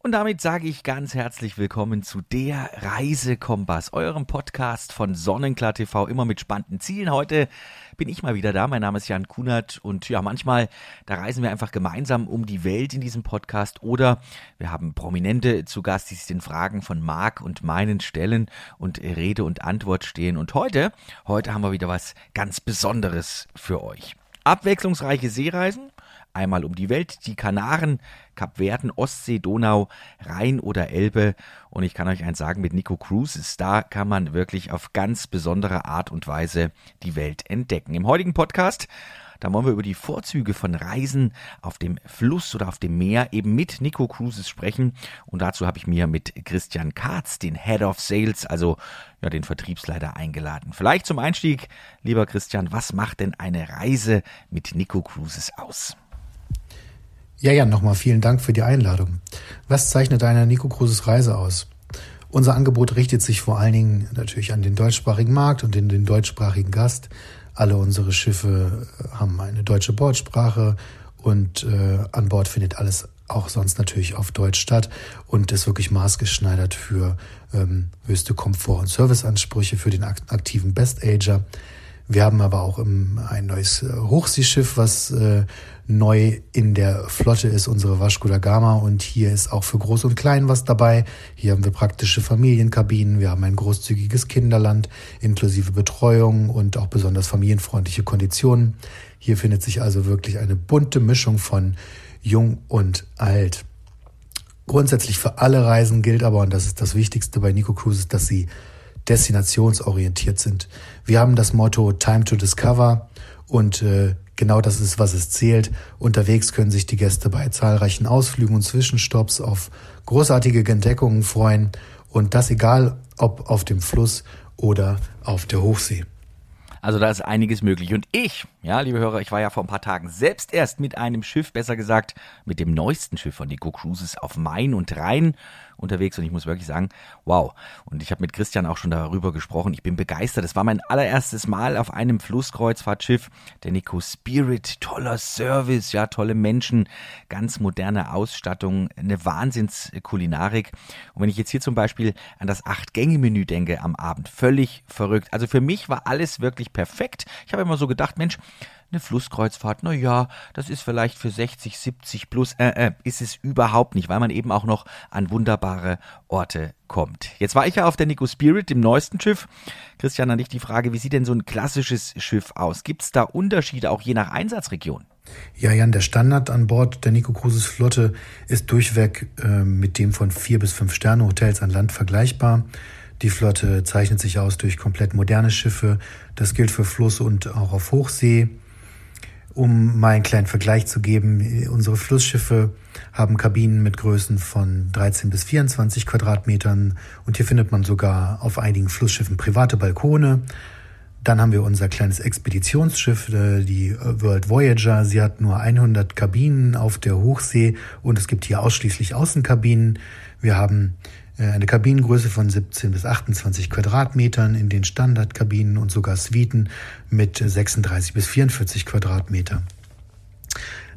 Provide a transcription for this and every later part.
Und damit sage ich ganz herzlich willkommen zu der Reisekompass, eurem Podcast von Sonnenklar TV, immer mit spannenden Zielen. Heute bin ich mal wieder da. Mein Name ist Jan Kunert und ja, manchmal, da reisen wir einfach gemeinsam um die Welt in diesem Podcast oder wir haben Prominente zu Gast, die sich den Fragen von Marc und meinen stellen und Rede und Antwort stehen. Und heute, heute haben wir wieder was ganz Besonderes für euch. Abwechslungsreiche Seereisen, einmal um die Welt, die Kanaren, Kapverden, Ostsee, Donau, Rhein oder Elbe. Und ich kann euch eins sagen, mit Nico Cruises, da kann man wirklich auf ganz besondere Art und Weise die Welt entdecken. Im heutigen Podcast da wollen wir über die Vorzüge von Reisen auf dem Fluss oder auf dem Meer eben mit Nico Cruises sprechen. Und dazu habe ich mir mit Christian Katz, den Head of Sales, also ja, den Vertriebsleiter eingeladen. Vielleicht zum Einstieg, lieber Christian, was macht denn eine Reise mit Nico Cruises aus? Ja, ja, nochmal vielen Dank für die Einladung. Was zeichnet eine Nico Cruises Reise aus? Unser Angebot richtet sich vor allen Dingen natürlich an den deutschsprachigen Markt und den, den deutschsprachigen Gast. Alle unsere Schiffe äh, haben eine deutsche Bordsprache und äh, an Bord findet alles auch sonst natürlich auf Deutsch statt und ist wirklich maßgeschneidert für ähm, höchste Komfort- und Serviceansprüche für den aktiven Best-Ager. Wir haben aber auch ein neues äh, Hochseeschiff, was äh, neu in der Flotte ist, unsere Vasco Gama. Und hier ist auch für Groß und Klein was dabei. Hier haben wir praktische Familienkabinen. Wir haben ein großzügiges Kinderland inklusive Betreuung und auch besonders familienfreundliche Konditionen. Hier findet sich also wirklich eine bunte Mischung von jung und alt. Grundsätzlich für alle Reisen gilt aber, und das ist das Wichtigste bei Nico Cruises, dass sie destinationsorientiert sind. Wir haben das Motto Time to Discover und äh, genau das ist, was es zählt. Unterwegs können sich die Gäste bei zahlreichen Ausflügen und Zwischenstopps auf großartige Entdeckungen freuen und das egal ob auf dem Fluss oder auf der Hochsee. Also da ist einiges möglich. Und ich, ja, liebe Hörer, ich war ja vor ein paar Tagen selbst erst mit einem Schiff, besser gesagt, mit dem neuesten Schiff von Nico Cruises auf Main und Rhein unterwegs und ich muss wirklich sagen, wow. Und ich habe mit Christian auch schon darüber gesprochen. Ich bin begeistert. Es war mein allererstes Mal auf einem Flusskreuzfahrtschiff, der Nico Spirit. Toller Service, ja, tolle Menschen, ganz moderne Ausstattung, eine Wahnsinnskulinarik. Und wenn ich jetzt hier zum Beispiel an das Acht-Gänge-Menü denke am Abend, völlig verrückt. Also für mich war alles wirklich perfekt. Ich habe immer so gedacht, Mensch, eine Flusskreuzfahrt, na ja, das ist vielleicht für 60, 70 plus, äh, äh, ist es überhaupt nicht, weil man eben auch noch an wunderbare Orte kommt. Jetzt war ich ja auf der Nico Spirit, dem neuesten Schiff. Christian, an dich die Frage, wie sieht denn so ein klassisches Schiff aus? Gibt es da Unterschiede auch je nach Einsatzregion? Ja, Jan, der Standard an Bord der Nico Cruises Flotte ist durchweg äh, mit dem von vier bis fünf Sterne Hotels an Land vergleichbar. Die Flotte zeichnet sich aus durch komplett moderne Schiffe. Das gilt für Fluss und auch auf Hochsee. Um mal einen kleinen Vergleich zu geben, unsere Flussschiffe haben Kabinen mit Größen von 13 bis 24 Quadratmetern und hier findet man sogar auf einigen Flussschiffen private Balkone. Dann haben wir unser kleines Expeditionsschiff, äh, die World Voyager. Sie hat nur 100 Kabinen auf der Hochsee und es gibt hier ausschließlich Außenkabinen. Wir haben eine Kabinengröße von 17 bis 28 Quadratmetern in den Standardkabinen und sogar Suiten mit 36 bis 44 Quadratmeter.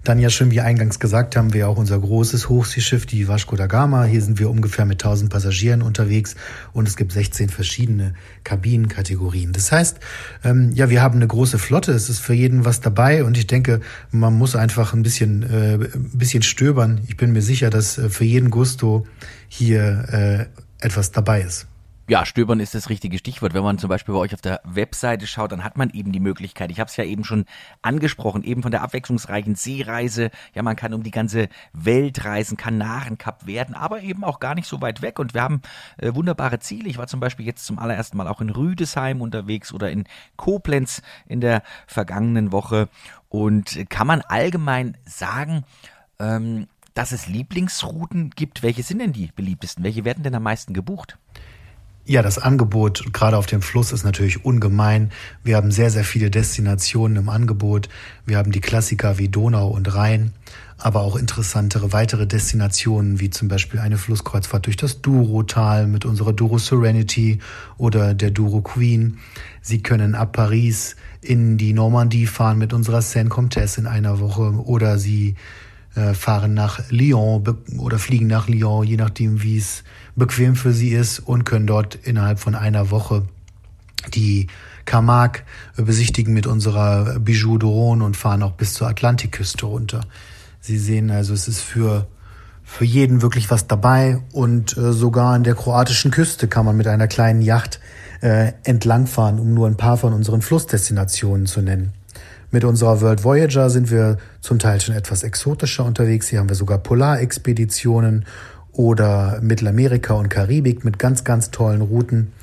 Dann ja schon, wie eingangs gesagt, haben wir auch unser großes Hochseeschiff, die Vasco da Gama. Hier sind wir ungefähr mit 1000 Passagieren unterwegs und es gibt 16 verschiedene Kabinenkategorien. Das heißt, ähm, ja, wir haben eine große Flotte. Es ist für jeden was dabei und ich denke, man muss einfach ein bisschen, äh, ein bisschen stöbern. Ich bin mir sicher, dass äh, für jeden Gusto hier äh, etwas dabei ist. Ja, stöbern ist das richtige Stichwort. Wenn man zum Beispiel bei euch auf der Webseite schaut, dann hat man eben die Möglichkeit. Ich habe es ja eben schon angesprochen, eben von der abwechslungsreichen Seereise. Ja, man kann um die ganze Welt reisen, Kanaren, Kap werden, aber eben auch gar nicht so weit weg. Und wir haben äh, wunderbare Ziele. Ich war zum Beispiel jetzt zum allerersten Mal auch in Rüdesheim unterwegs oder in Koblenz in der vergangenen Woche. Und kann man allgemein sagen, ähm, dass es Lieblingsrouten gibt. Welche sind denn die beliebtesten? Welche werden denn am meisten gebucht? Ja, das Angebot gerade auf dem Fluss ist natürlich ungemein. Wir haben sehr, sehr viele Destinationen im Angebot. Wir haben die Klassiker wie Donau und Rhein. aber auch interessantere weitere Destinationen, wie zum Beispiel eine Flusskreuzfahrt durch das Douro-Tal mit unserer Douro Serenity oder der Douro Queen. Sie können ab Paris in die Normandie fahren mit unserer Saint Comtesse in einer Woche oder Sie äh, fahren nach Lyon oder fliegen nach Lyon, je nachdem, wie es bequem für Sie ist und können dort innerhalb von einer Woche die Camargue besichtigen mit unserer Bijou d'Oron und fahren auch bis zur Atlantikküste runter. Sie sehen also, es ist für, für jeden wirklich was dabei und äh, sogar an der kroatischen Küste kann man mit einer kleinen Yacht äh, entlangfahren, um nur ein paar von unseren Flussdestinationen zu nennen. Mit unserer World Voyager sind wir zum Teil schon etwas exotischer unterwegs. Hier haben wir sogar Polarexpeditionen oder Mittelamerika und Karibik mit ganz, ganz tollen Routen.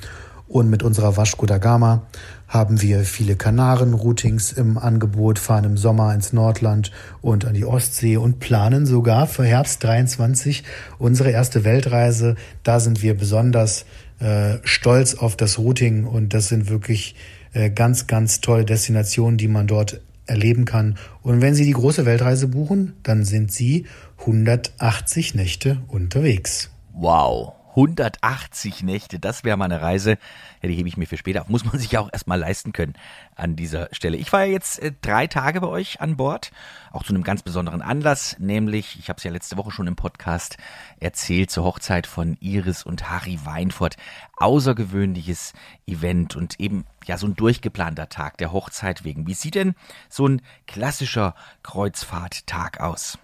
Und mit unserer Vasco da Gama haben wir viele Kanaren-Routings im Angebot, fahren im Sommer ins Nordland und an die Ostsee und planen sogar für Herbst 23 unsere erste Weltreise. Da sind wir besonders äh, stolz auf das Routing und das sind wirklich ganz, ganz tolle Destinationen, die man dort erleben kann. Und wenn Sie die große Weltreise buchen, dann sind Sie 180 Nächte unterwegs. Wow. 180 Nächte, das wäre mal eine Reise, ja, die hebe ich mir für später auf. Muss man sich ja auch erstmal leisten können an dieser Stelle. Ich war ja jetzt äh, drei Tage bei euch an Bord, auch zu einem ganz besonderen Anlass, nämlich, ich habe es ja letzte Woche schon im Podcast erzählt, zur Hochzeit von Iris und Harry Weinfurt. Außergewöhnliches Event und eben ja so ein durchgeplanter Tag der Hochzeit wegen. Wie sieht denn so ein klassischer Kreuzfahrttag aus?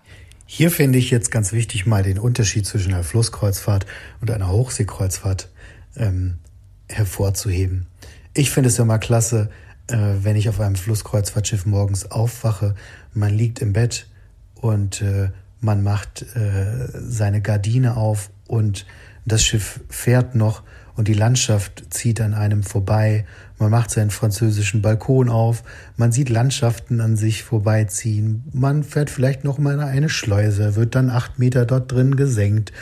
Hier finde ich jetzt ganz wichtig, mal den Unterschied zwischen einer Flusskreuzfahrt und einer Hochseekreuzfahrt ähm, hervorzuheben. Ich finde es immer klasse, äh, wenn ich auf einem Flusskreuzfahrtschiff morgens aufwache, man liegt im Bett und äh, man macht äh, seine Gardine auf und das Schiff fährt noch und die Landschaft zieht an einem vorbei. Man macht seinen französischen Balkon auf, man sieht Landschaften an sich vorbeiziehen, man fährt vielleicht noch mal in eine Schleuse, wird dann acht Meter dort drin gesenkt.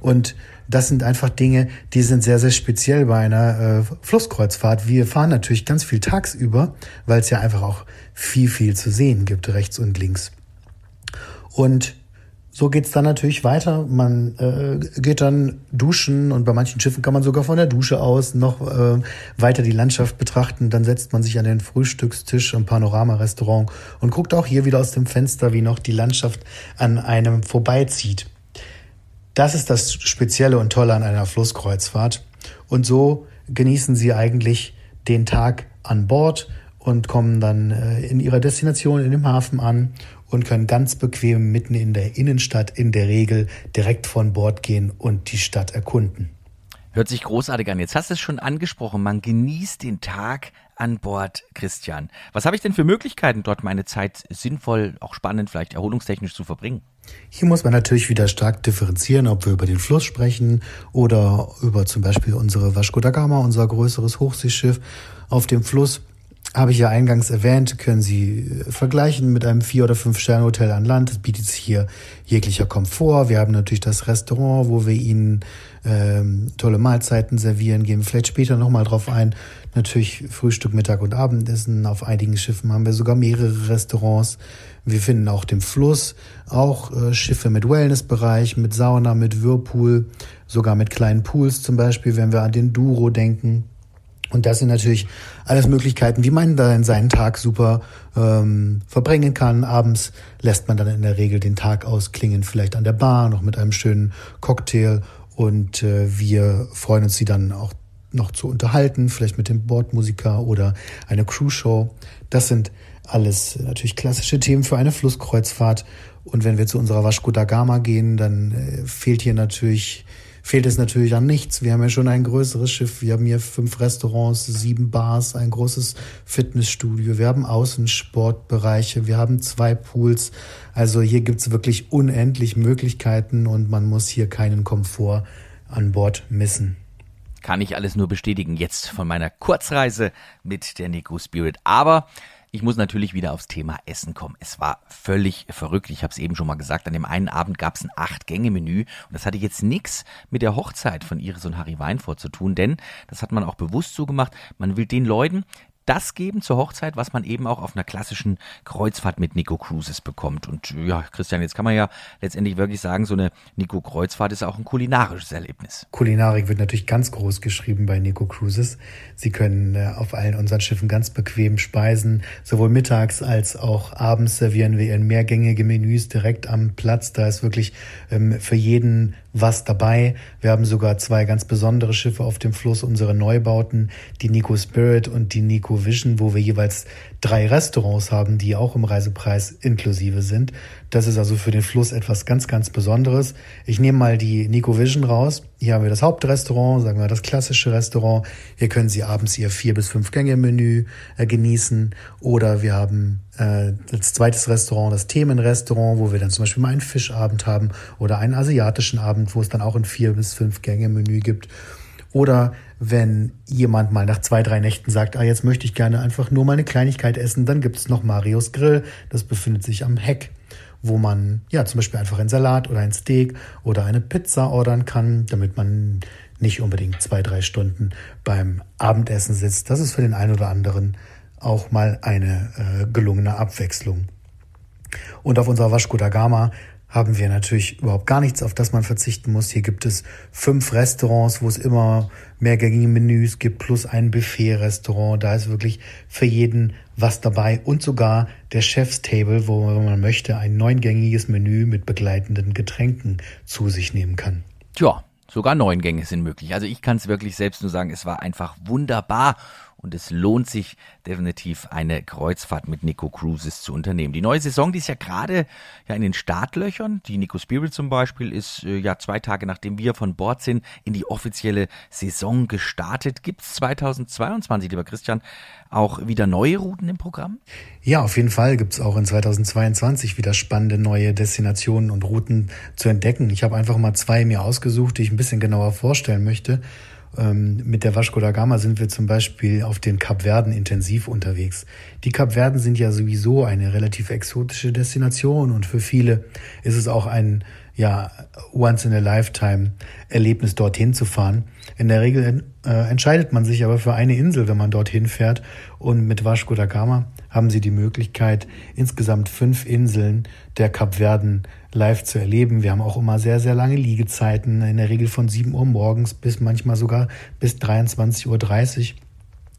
Und das sind einfach Dinge, die sind sehr, sehr speziell bei einer äh, Flusskreuzfahrt. Wir fahren natürlich ganz viel tagsüber, weil es ja einfach auch viel, viel zu sehen gibt, rechts und links. Und so geht's dann natürlich weiter. Man äh, geht dann duschen und bei manchen Schiffen kann man sogar von der Dusche aus noch äh, weiter die Landschaft betrachten. Dann setzt man sich an den Frühstückstisch im Panorama-Restaurant und guckt auch hier wieder aus dem Fenster, wie noch die Landschaft an einem vorbeizieht. Das ist das Spezielle und Tolle an einer Flusskreuzfahrt. Und so genießen Sie eigentlich den Tag an Bord und kommen dann äh, in ihrer Destination in dem Hafen an und können ganz bequem mitten in der Innenstadt in der Regel direkt von Bord gehen und die Stadt erkunden. Hört sich großartig an. Jetzt hast du es schon angesprochen. Man genießt den Tag an Bord, Christian. Was habe ich denn für Möglichkeiten, dort meine Zeit sinnvoll, auch spannend, vielleicht erholungstechnisch zu verbringen? Hier muss man natürlich wieder stark differenzieren, ob wir über den Fluss sprechen oder über zum Beispiel unsere Vasco da Gama, unser größeres Hochseeschiff auf dem Fluss habe ich ja eingangs erwähnt, können Sie äh, vergleichen mit einem Vier- oder Fünf-Sterne-Hotel an Land. Es bietet sich hier jeglicher Komfort. Wir haben natürlich das Restaurant, wo wir Ihnen ähm, tolle Mahlzeiten servieren. Gehen wir vielleicht später nochmal drauf ein. Natürlich Frühstück, Mittag und Abendessen. Auf einigen Schiffen haben wir sogar mehrere Restaurants. Wir finden auch den Fluss, auch äh, Schiffe mit Wellnessbereich, mit Sauna, mit Whirlpool, sogar mit kleinen Pools zum Beispiel, wenn wir an den Duro denken. Und das sind natürlich alles Möglichkeiten, wie man dann seinen Tag super ähm, verbringen kann. Abends lässt man dann in der Regel den Tag ausklingen, vielleicht an der Bar, noch mit einem schönen Cocktail. Und äh, wir freuen uns, sie dann auch noch zu unterhalten, vielleicht mit dem Bordmusiker oder eine Crew-Show. Das sind alles natürlich klassische Themen für eine Flusskreuzfahrt. Und wenn wir zu unserer Vasco da Gama gehen, dann äh, fehlt hier natürlich fehlt es natürlich an nichts. Wir haben ja schon ein größeres Schiff. Wir haben hier fünf Restaurants, sieben Bars, ein großes Fitnessstudio. Wir haben Außensportbereiche. Wir haben zwei Pools. Also hier gibt's wirklich unendlich Möglichkeiten und man muss hier keinen Komfort an Bord missen. Kann ich alles nur bestätigen jetzt von meiner Kurzreise mit der Nico Spirit. Aber ich muss natürlich wieder aufs Thema Essen kommen. Es war völlig verrückt. Ich habe es eben schon mal gesagt. An dem einen Abend gab es ein Acht-Gänge-Menü und das hatte jetzt nichts mit der Hochzeit von Iris und Harry Weinfurt zu tun, denn das hat man auch bewusst so gemacht. Man will den Leuten das geben zur Hochzeit, was man eben auch auf einer klassischen Kreuzfahrt mit Nico Cruises bekommt. Und ja, Christian, jetzt kann man ja letztendlich wirklich sagen, so eine Nico Kreuzfahrt ist auch ein kulinarisches Erlebnis. Kulinarik wird natürlich ganz groß geschrieben bei Nico Cruises. Sie können äh, auf allen unseren Schiffen ganz bequem speisen. Sowohl mittags als auch abends servieren wir in mehrgängige Menüs direkt am Platz. Da ist wirklich ähm, für jeden was dabei. Wir haben sogar zwei ganz besondere Schiffe auf dem Fluss, unsere Neubauten, die Nico Spirit und die Nico Vision, wo wir jeweils drei Restaurants haben, die auch im Reisepreis inklusive sind. Das ist also für den Fluss etwas ganz, ganz Besonderes. Ich nehme mal die Nico Vision raus. Hier haben wir das Hauptrestaurant, sagen wir das klassische Restaurant. Hier können Sie abends Ihr vier bis fünf Gänge Menü äh, genießen. Oder wir haben äh, als zweites Restaurant das Themenrestaurant, wo wir dann zum Beispiel mal einen Fischabend haben oder einen asiatischen Abend, wo es dann auch ein vier bis fünf Gänge Menü gibt. Oder wenn jemand mal nach zwei, drei Nächten sagt, ah, jetzt möchte ich gerne einfach nur mal eine Kleinigkeit essen, dann gibt es noch Marios Grill. Das befindet sich am Heck, wo man ja zum Beispiel einfach einen Salat oder ein Steak oder eine Pizza ordern kann, damit man nicht unbedingt zwei, drei Stunden beim Abendessen sitzt. Das ist für den einen oder anderen auch mal eine äh, gelungene Abwechslung. Und auf unserer Vasco da Gama haben wir natürlich überhaupt gar nichts, auf das man verzichten muss. Hier gibt es fünf Restaurants, wo es immer mehrgängige Menüs gibt, plus ein Buffet-Restaurant. Da ist wirklich für jeden was dabei und sogar der Chef's Table, wo man möchte, ein neungängiges Menü mit begleitenden Getränken zu sich nehmen kann. Tja, sogar neun Gänge sind möglich. Also ich kann es wirklich selbst nur sagen, es war einfach wunderbar und es lohnt sich definitiv eine Kreuzfahrt mit Nico Cruises zu unternehmen. Die neue Saison, die ist ja gerade ja in den Startlöchern. Die Nico Spirit zum Beispiel ist äh, ja zwei Tage nachdem wir von Bord sind in die offizielle Saison gestartet. Gibt es 2022, lieber Christian, auch wieder neue Routen im Programm? Ja, auf jeden Fall gibt es auch in 2022 wieder spannende neue Destinationen und Routen zu entdecken. Ich habe einfach mal zwei mir ausgesucht, die ich ein bisschen genauer vorstellen möchte. Ähm, mit der Vasco da Gama sind wir zum Beispiel auf den Kapverden intensiv unterwegs. Die Kapverden sind ja sowieso eine relativ exotische Destination und für viele ist es auch ein ja, once in a lifetime Erlebnis dorthin zu fahren. In der Regel äh, entscheidet man sich aber für eine Insel, wenn man dorthin fährt und mit Vasco da Gama haben Sie die Möglichkeit, insgesamt fünf Inseln der Kapverden live zu erleben. Wir haben auch immer sehr, sehr lange Liegezeiten, in der Regel von 7 Uhr morgens bis manchmal sogar bis 23.30 Uhr.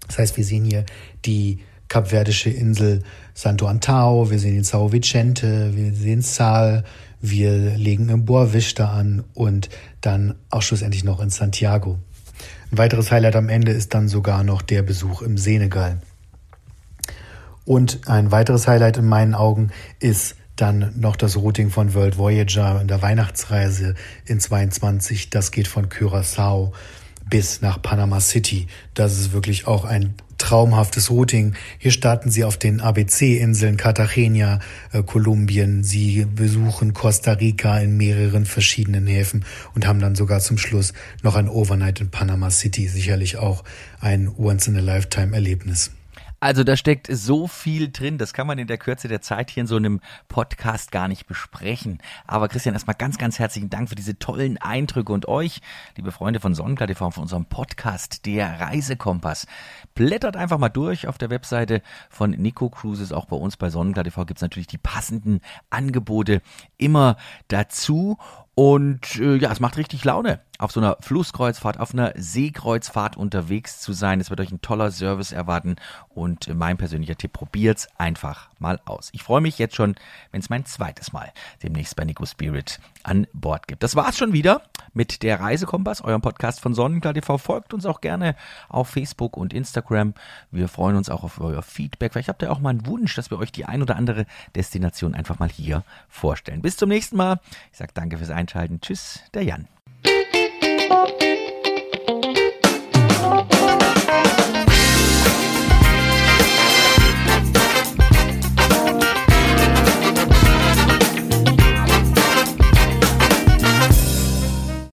Das heißt, wir sehen hier die kapverdische Insel Santo Antao, wir sehen den Sao Vicente, wir sehen Sal, wir legen im Boa Vista an und dann auch schlussendlich noch in Santiago. Ein weiteres Highlight am Ende ist dann sogar noch der Besuch im Senegal. Und ein weiteres Highlight in meinen Augen ist dann noch das Routing von World Voyager in der Weihnachtsreise in 22. Das geht von Curaçao bis nach Panama City. Das ist wirklich auch ein traumhaftes Routing. Hier starten Sie auf den ABC-Inseln Cartagena, äh, Kolumbien. Sie besuchen Costa Rica in mehreren verschiedenen Häfen und haben dann sogar zum Schluss noch ein Overnight in Panama City. Sicherlich auch ein Once-in-a-Lifetime-Erlebnis. Also da steckt so viel drin, das kann man in der Kürze der Zeit hier in so einem Podcast gar nicht besprechen. Aber Christian, erstmal ganz, ganz herzlichen Dank für diese tollen Eindrücke und euch, liebe Freunde von Sonnenklar TV, von unserem Podcast, der Reisekompass. Blättert einfach mal durch auf der Webseite von Nico Cruises. Auch bei uns bei Sonnenklar TV gibt es natürlich die passenden Angebote immer dazu. Und äh, ja, es macht richtig Laune, auf so einer Flusskreuzfahrt, auf einer Seekreuzfahrt unterwegs zu sein. Es wird euch ein toller Service erwarten und äh, mein persönlicher Tipp, probiert's einfach mal aus. Ich freue mich jetzt schon, wenn es mein zweites Mal demnächst bei Nico Spirit an Bord gibt. Das war's schon wieder mit der Reisekompass, eurem Podcast von Sonnenklar TV. Folgt uns auch gerne auf Facebook und Instagram. Wir freuen uns auch auf euer Feedback. Vielleicht habt ihr auch mal einen Wunsch, dass wir euch die ein oder andere Destination einfach mal hier vorstellen. Bis zum nächsten Mal. Ich sage danke fürs Einschalten. Tschüss, der Jan.